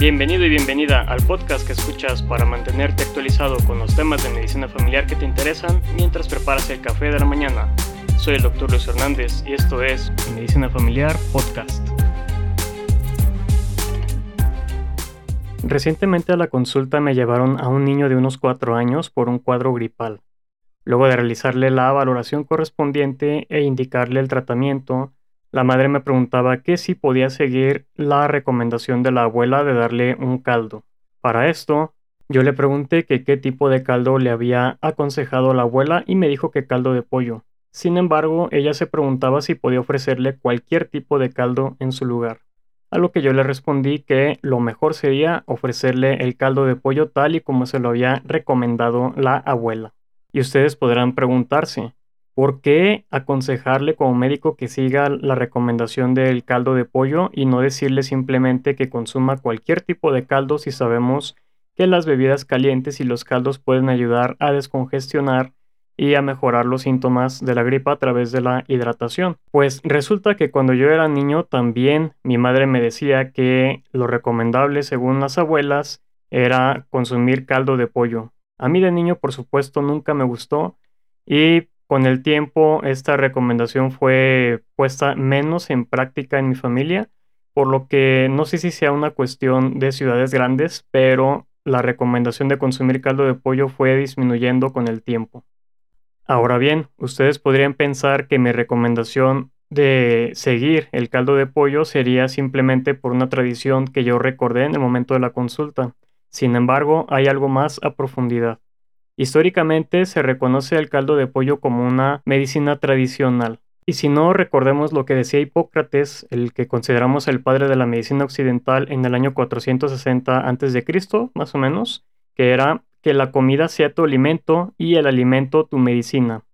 Bienvenido y bienvenida al podcast que escuchas para mantenerte actualizado con los temas de medicina familiar que te interesan mientras preparas el café de la mañana. Soy el Dr. Luis Hernández y esto es Medicina Familiar Podcast. Recientemente a la consulta me llevaron a un niño de unos 4 años por un cuadro gripal. Luego de realizarle la valoración correspondiente e indicarle el tratamiento, la madre me preguntaba que si podía seguir la recomendación de la abuela de darle un caldo. Para esto, yo le pregunté que qué tipo de caldo le había aconsejado la abuela y me dijo que caldo de pollo. Sin embargo, ella se preguntaba si podía ofrecerle cualquier tipo de caldo en su lugar. A lo que yo le respondí que lo mejor sería ofrecerle el caldo de pollo tal y como se lo había recomendado la abuela. Y ustedes podrán preguntarse, ¿Por qué aconsejarle como médico que siga la recomendación del caldo de pollo y no decirle simplemente que consuma cualquier tipo de caldo si sabemos que las bebidas calientes y los caldos pueden ayudar a descongestionar y a mejorar los síntomas de la gripa a través de la hidratación? Pues resulta que cuando yo era niño también mi madre me decía que lo recomendable según las abuelas era consumir caldo de pollo. A mí de niño por supuesto nunca me gustó y con el tiempo, esta recomendación fue puesta menos en práctica en mi familia, por lo que no sé si sea una cuestión de ciudades grandes, pero la recomendación de consumir caldo de pollo fue disminuyendo con el tiempo. Ahora bien, ustedes podrían pensar que mi recomendación de seguir el caldo de pollo sería simplemente por una tradición que yo recordé en el momento de la consulta. Sin embargo, hay algo más a profundidad. Históricamente se reconoce el caldo de pollo como una medicina tradicional. Y si no, recordemos lo que decía Hipócrates, el que consideramos el padre de la medicina occidental en el año 460 a.C., más o menos, que era que la comida sea tu alimento y el alimento tu medicina.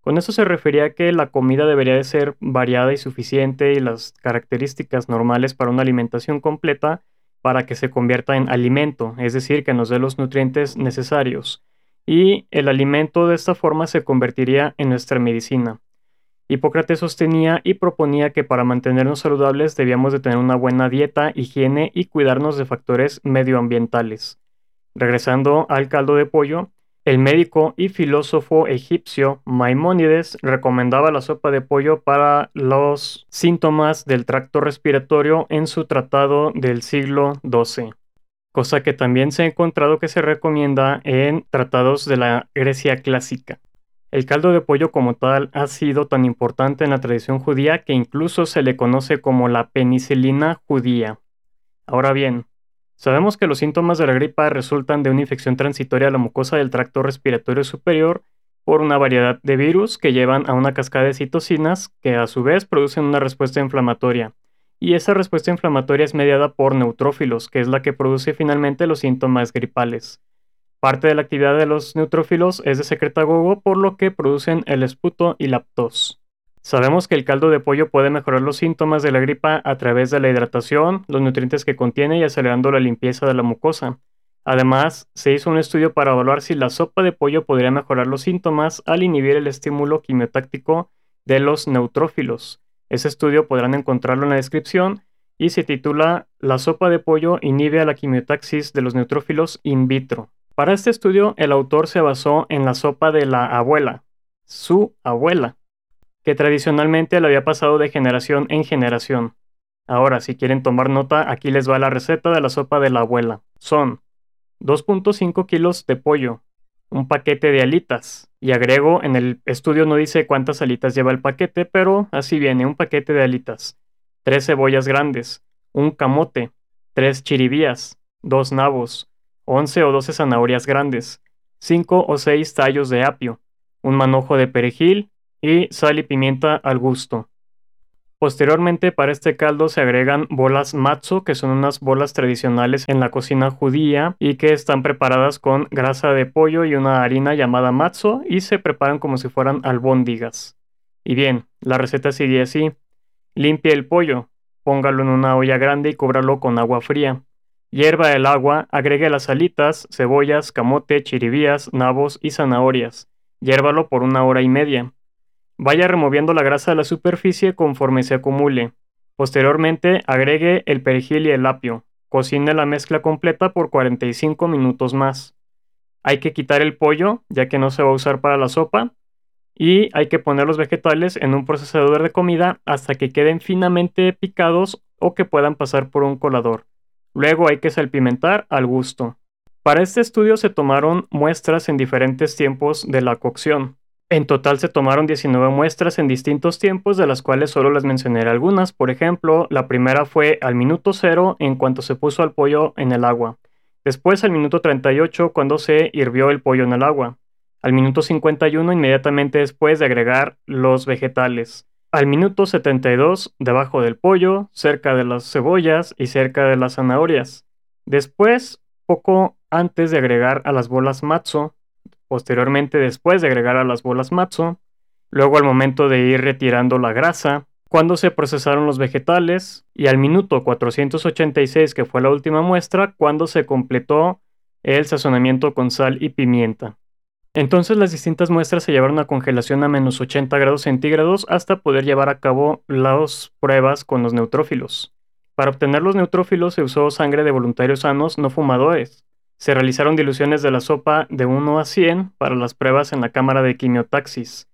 Con eso se refería a que la comida debería de ser variada y suficiente y las características normales para una alimentación completa para que se convierta en alimento, es decir, que nos dé los nutrientes necesarios y el alimento de esta forma se convertiría en nuestra medicina. Hipócrates sostenía y proponía que para mantenernos saludables debíamos de tener una buena dieta, higiene y cuidarnos de factores medioambientales. Regresando al caldo de pollo, el médico y filósofo egipcio Maimónides recomendaba la sopa de pollo para los síntomas del tracto respiratorio en su tratado del siglo XII cosa que también se ha encontrado que se recomienda en tratados de la Grecia clásica. El caldo de pollo como tal ha sido tan importante en la tradición judía que incluso se le conoce como la penicilina judía. Ahora bien, sabemos que los síntomas de la gripa resultan de una infección transitoria a la mucosa del tracto respiratorio superior por una variedad de virus que llevan a una cascada de citocinas que a su vez producen una respuesta inflamatoria, y esa respuesta inflamatoria es mediada por neutrófilos, que es la que produce finalmente los síntomas gripales. Parte de la actividad de los neutrófilos es de secretagogo, por lo que producen el esputo y la tos. Sabemos que el caldo de pollo puede mejorar los síntomas de la gripa a través de la hidratación, los nutrientes que contiene y acelerando la limpieza de la mucosa. Además, se hizo un estudio para evaluar si la sopa de pollo podría mejorar los síntomas al inhibir el estímulo quimiotáctico de los neutrófilos. Ese estudio podrán encontrarlo en la descripción y se titula La sopa de pollo inhibe a la quimiotaxis de los neutrófilos in vitro. Para este estudio, el autor se basó en la sopa de la abuela, su abuela, que tradicionalmente le había pasado de generación en generación. Ahora, si quieren tomar nota, aquí les va la receta de la sopa de la abuela. Son 2.5 kilos de pollo, un paquete de alitas. Y agrego, en el estudio no dice cuántas alitas lleva el paquete, pero así viene, un paquete de alitas. Tres cebollas grandes, un camote, tres chiribías, dos nabos, once o doce zanahorias grandes, cinco o seis tallos de apio, un manojo de perejil y sal y pimienta al gusto. Posteriormente para este caldo se agregan bolas matzo, que son unas bolas tradicionales en la cocina judía y que están preparadas con grasa de pollo y una harina llamada matzo y se preparan como si fueran albóndigas. Y bien, la receta sigue así. Limpie el pollo, póngalo en una olla grande y cúbralo con agua fría. Hierva el agua, agregue las alitas, cebollas, camote, chiribías, nabos y zanahorias. Hiérvalo por una hora y media. Vaya removiendo la grasa de la superficie conforme se acumule. Posteriormente agregue el perejil y el apio. Cocine la mezcla completa por 45 minutos más. Hay que quitar el pollo, ya que no se va a usar para la sopa, y hay que poner los vegetales en un procesador de comida hasta que queden finamente picados o que puedan pasar por un colador. Luego hay que salpimentar al gusto. Para este estudio se tomaron muestras en diferentes tiempos de la cocción. En total se tomaron 19 muestras en distintos tiempos, de las cuales solo les mencionaré algunas. Por ejemplo, la primera fue al minuto 0 en cuanto se puso al pollo en el agua. Después al minuto 38 cuando se hirvió el pollo en el agua. Al minuto 51 inmediatamente después de agregar los vegetales. Al minuto 72 debajo del pollo, cerca de las cebollas y cerca de las zanahorias. Después, poco antes de agregar a las bolas matzo, posteriormente después de agregar a las bolas matzo, luego al momento de ir retirando la grasa, cuando se procesaron los vegetales y al minuto 486 que fue la última muestra, cuando se completó el sazonamiento con sal y pimienta. Entonces las distintas muestras se llevaron a congelación a menos 80 grados centígrados hasta poder llevar a cabo las pruebas con los neutrófilos. Para obtener los neutrófilos se usó sangre de voluntarios sanos no fumadores, se realizaron diluciones de la sopa de 1 a 100 para las pruebas en la cámara de quimiotaxis.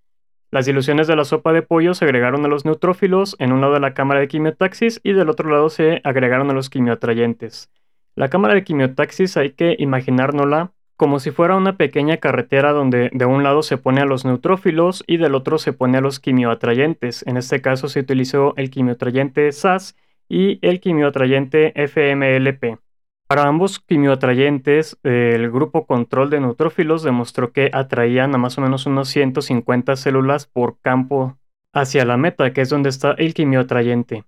Las diluciones de la sopa de pollo se agregaron a los neutrófilos en un lado de la cámara de quimiotaxis y del otro lado se agregaron a los quimioatrayentes. La cámara de quimiotaxis hay que imaginárnosla como si fuera una pequeña carretera donde de un lado se pone a los neutrófilos y del otro se pone a los quimioatrayentes. En este caso se utilizó el quimioatrayente SAS y el quimioatrayente FMLP. Para ambos quimioatrayentes, el grupo control de neutrófilos demostró que atraían a más o menos unos 150 células por campo hacia la meta, que es donde está el quimioatrayente.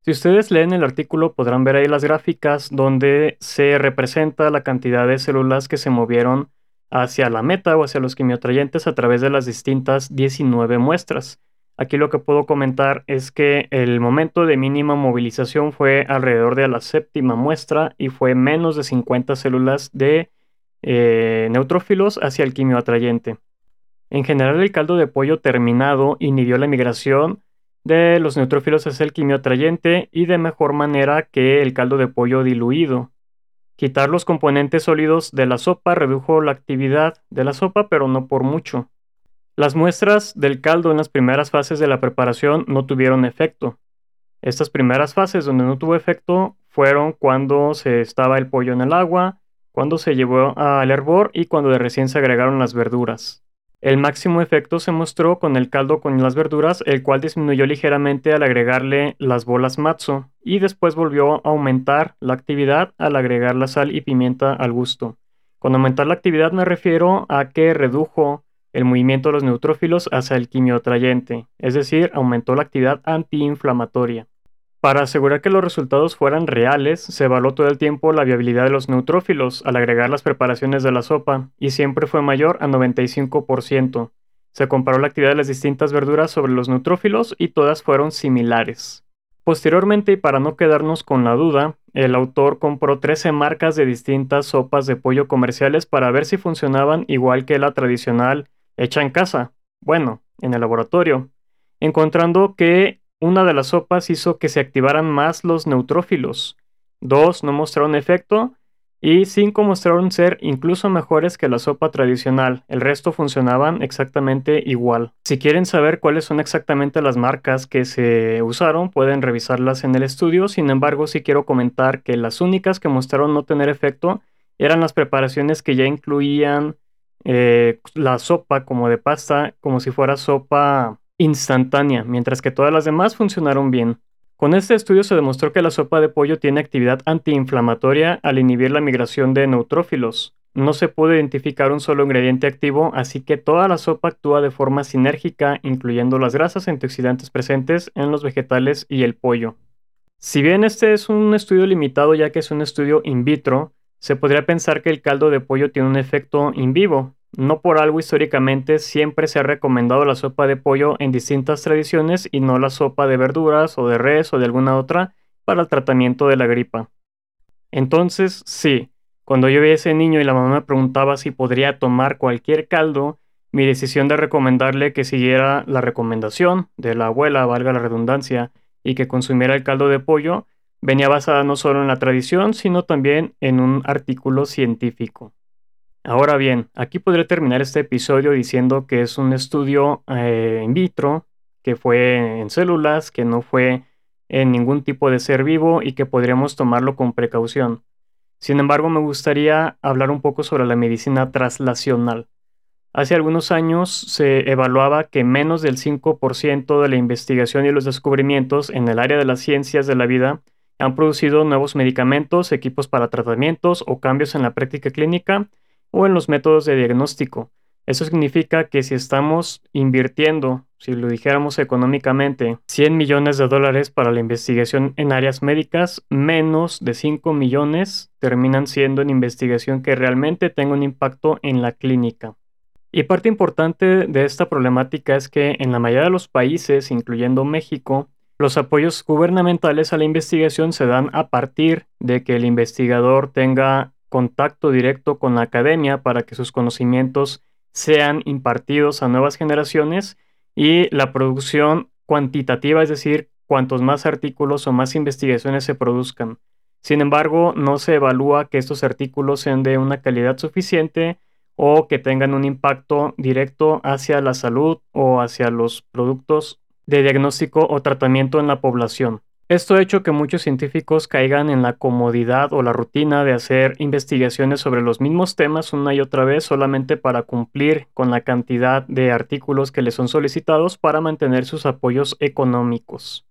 Si ustedes leen el artículo podrán ver ahí las gráficas donde se representa la cantidad de células que se movieron hacia la meta o hacia los quimioatrayentes a través de las distintas 19 muestras. Aquí lo que puedo comentar es que el momento de mínima movilización fue alrededor de la séptima muestra y fue menos de 50 células de eh, neutrófilos hacia el quimio atrayente. En general, el caldo de pollo terminado inhibió la migración de los neutrófilos hacia el quimio atrayente y de mejor manera que el caldo de pollo diluido. Quitar los componentes sólidos de la sopa redujo la actividad de la sopa, pero no por mucho. Las muestras del caldo en las primeras fases de la preparación no tuvieron efecto. Estas primeras fases donde no tuvo efecto fueron cuando se estaba el pollo en el agua, cuando se llevó al hervor y cuando de recién se agregaron las verduras. El máximo efecto se mostró con el caldo con las verduras, el cual disminuyó ligeramente al agregarle las bolas matzo y después volvió a aumentar la actividad al agregar la sal y pimienta al gusto. Con aumentar la actividad me refiero a que redujo el movimiento de los neutrófilos hacia el quimiotrayente, es decir, aumentó la actividad antiinflamatoria. Para asegurar que los resultados fueran reales, se evaluó todo el tiempo la viabilidad de los neutrófilos al agregar las preparaciones de la sopa, y siempre fue mayor a 95%. Se comparó la actividad de las distintas verduras sobre los neutrófilos y todas fueron similares. Posteriormente, y para no quedarnos con la duda, el autor compró 13 marcas de distintas sopas de pollo comerciales para ver si funcionaban igual que la tradicional hecha en casa, bueno, en el laboratorio, encontrando que una de las sopas hizo que se activaran más los neutrófilos, dos no mostraron efecto. Y cinco mostraron ser incluso mejores que la sopa tradicional, el resto funcionaban exactamente igual. Si quieren saber cuáles son exactamente las marcas que se usaron, pueden revisarlas en el estudio, sin embargo sí quiero comentar que las únicas que mostraron no tener efecto eran las preparaciones que ya incluían eh, la sopa como de pasta, como si fuera sopa instantánea, mientras que todas las demás funcionaron bien. Con este estudio se demostró que la sopa de pollo tiene actividad antiinflamatoria al inhibir la migración de neutrófilos. No se pudo identificar un solo ingrediente activo, así que toda la sopa actúa de forma sinérgica, incluyendo las grasas antioxidantes presentes en los vegetales y el pollo. Si bien este es un estudio limitado ya que es un estudio in vitro, se podría pensar que el caldo de pollo tiene un efecto in vivo. No por algo históricamente siempre se ha recomendado la sopa de pollo en distintas tradiciones y no la sopa de verduras o de res o de alguna otra para el tratamiento de la gripa. Entonces, sí, cuando yo vi a ese niño y la mamá me preguntaba si podría tomar cualquier caldo, mi decisión de recomendarle que siguiera la recomendación de la abuela, valga la redundancia, y que consumiera el caldo de pollo, venía basada no solo en la tradición, sino también en un artículo científico. Ahora bien, aquí podré terminar este episodio diciendo que es un estudio eh, in vitro, que fue en células, que no fue en ningún tipo de ser vivo y que podríamos tomarlo con precaución. Sin embargo, me gustaría hablar un poco sobre la medicina traslacional. Hace algunos años se evaluaba que menos del 5% de la investigación y los descubrimientos en el área de las ciencias de la vida han producido nuevos medicamentos, equipos para tratamientos o cambios en la práctica clínica o en los métodos de diagnóstico. Eso significa que si estamos invirtiendo, si lo dijéramos económicamente, 100 millones de dólares para la investigación en áreas médicas, menos de 5 millones terminan siendo en investigación que realmente tenga un impacto en la clínica. Y parte importante de esta problemática es que en la mayoría de los países, incluyendo México, los apoyos gubernamentales a la investigación se dan a partir de que el investigador tenga contacto directo con la academia para que sus conocimientos sean impartidos a nuevas generaciones y la producción cuantitativa, es decir, cuantos más artículos o más investigaciones se produzcan. Sin embargo, no se evalúa que estos artículos sean de una calidad suficiente o que tengan un impacto directo hacia la salud o hacia los productos de diagnóstico o tratamiento en la población. Esto ha hecho que muchos científicos caigan en la comodidad o la rutina de hacer investigaciones sobre los mismos temas una y otra vez solamente para cumplir con la cantidad de artículos que les son solicitados para mantener sus apoyos económicos.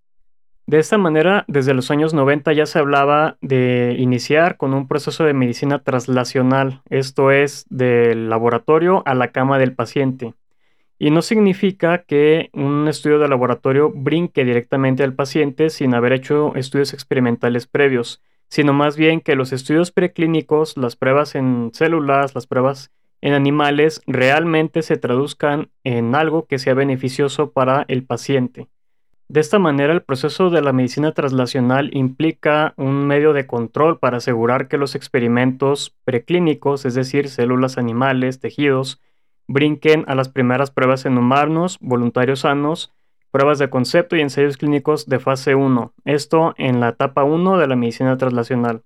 De esta manera, desde los años 90 ya se hablaba de iniciar con un proceso de medicina traslacional, esto es, del laboratorio a la cama del paciente. Y no significa que un estudio de laboratorio brinque directamente al paciente sin haber hecho estudios experimentales previos, sino más bien que los estudios preclínicos, las pruebas en células, las pruebas en animales, realmente se traduzcan en algo que sea beneficioso para el paciente. De esta manera, el proceso de la medicina traslacional implica un medio de control para asegurar que los experimentos preclínicos, es decir, células animales, tejidos, brinquen a las primeras pruebas en humanos, voluntarios sanos, pruebas de concepto y ensayos clínicos de fase 1. Esto en la etapa 1 de la medicina traslacional.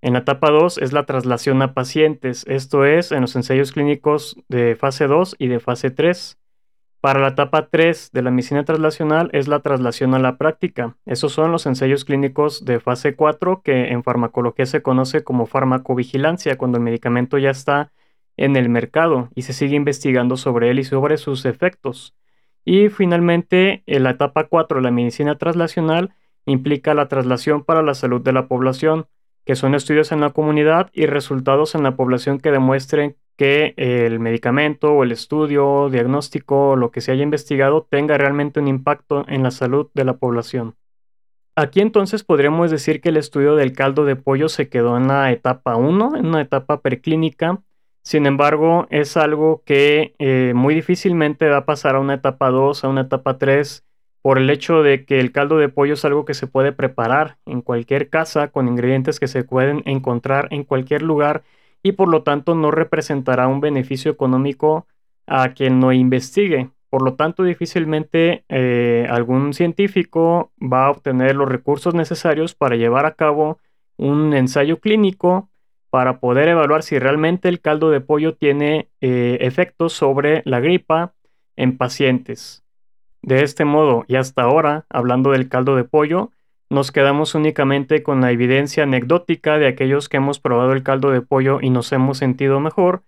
En la etapa 2 es la traslación a pacientes, esto es en los ensayos clínicos de fase 2 y de fase 3. Para la etapa 3 de la medicina traslacional es la traslación a la práctica. Esos son los ensayos clínicos de fase 4 que en farmacología se conoce como farmacovigilancia, cuando el medicamento ya está en el mercado y se sigue investigando sobre él y sobre sus efectos. Y finalmente, la etapa 4 de la medicina traslacional implica la traslación para la salud de la población, que son estudios en la comunidad y resultados en la población que demuestren que el medicamento o el estudio, diagnóstico lo que se haya investigado tenga realmente un impacto en la salud de la población. Aquí entonces podríamos decir que el estudio del caldo de pollo se quedó en la etapa 1, en una etapa preclínica, sin embargo, es algo que eh, muy difícilmente va a pasar a una etapa 2, a una etapa 3, por el hecho de que el caldo de pollo es algo que se puede preparar en cualquier casa con ingredientes que se pueden encontrar en cualquier lugar y por lo tanto no representará un beneficio económico a quien no investigue. Por lo tanto, difícilmente eh, algún científico va a obtener los recursos necesarios para llevar a cabo un ensayo clínico para poder evaluar si realmente el caldo de pollo tiene eh, efectos sobre la gripa en pacientes. De este modo, y hasta ahora, hablando del caldo de pollo, nos quedamos únicamente con la evidencia anecdótica de aquellos que hemos probado el caldo de pollo y nos hemos sentido mejor.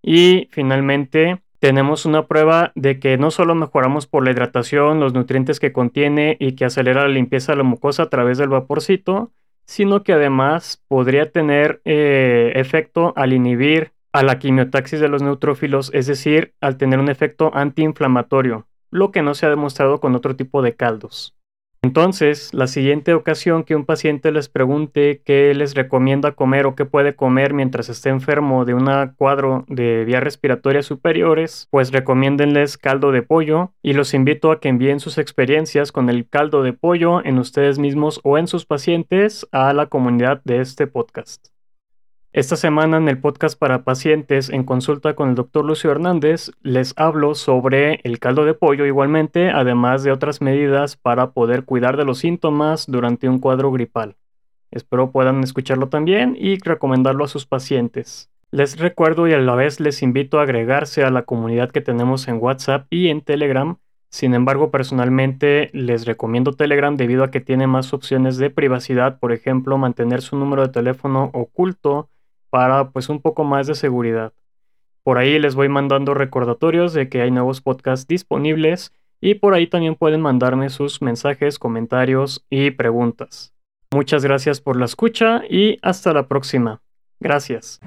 Y finalmente, tenemos una prueba de que no solo mejoramos por la hidratación, los nutrientes que contiene y que acelera la limpieza de la mucosa a través del vaporcito, sino que además podría tener eh, efecto al inhibir a la quimiotaxis de los neutrófilos, es decir, al tener un efecto antiinflamatorio, lo que no se ha demostrado con otro tipo de caldos. Entonces, la siguiente ocasión que un paciente les pregunte qué les recomienda comer o qué puede comer mientras esté enfermo de un cuadro de vías respiratorias superiores, pues recomiéndenles caldo de pollo y los invito a que envíen sus experiencias con el caldo de pollo en ustedes mismos o en sus pacientes a la comunidad de este podcast. Esta semana en el podcast para pacientes en consulta con el doctor Lucio Hernández les hablo sobre el caldo de pollo igualmente, además de otras medidas para poder cuidar de los síntomas durante un cuadro gripal. Espero puedan escucharlo también y recomendarlo a sus pacientes. Les recuerdo y a la vez les invito a agregarse a la comunidad que tenemos en WhatsApp y en Telegram. Sin embargo, personalmente les recomiendo Telegram debido a que tiene más opciones de privacidad, por ejemplo, mantener su número de teléfono oculto para pues un poco más de seguridad. Por ahí les voy mandando recordatorios de que hay nuevos podcasts disponibles y por ahí también pueden mandarme sus mensajes, comentarios y preguntas. Muchas gracias por la escucha y hasta la próxima. Gracias.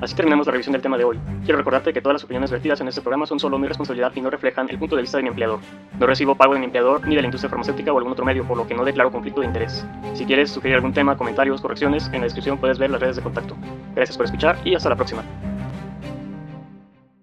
Así terminamos la revisión del tema de hoy. Quiero recordarte que todas las opiniones vertidas en este programa son solo mi responsabilidad y no reflejan el punto de vista de mi empleador. No recibo pago de mi empleador ni de la industria farmacéutica o algún otro medio, por lo que no declaro conflicto de interés. Si quieres sugerir algún tema, comentarios, correcciones, en la descripción puedes ver las redes de contacto. Gracias por escuchar y hasta la próxima.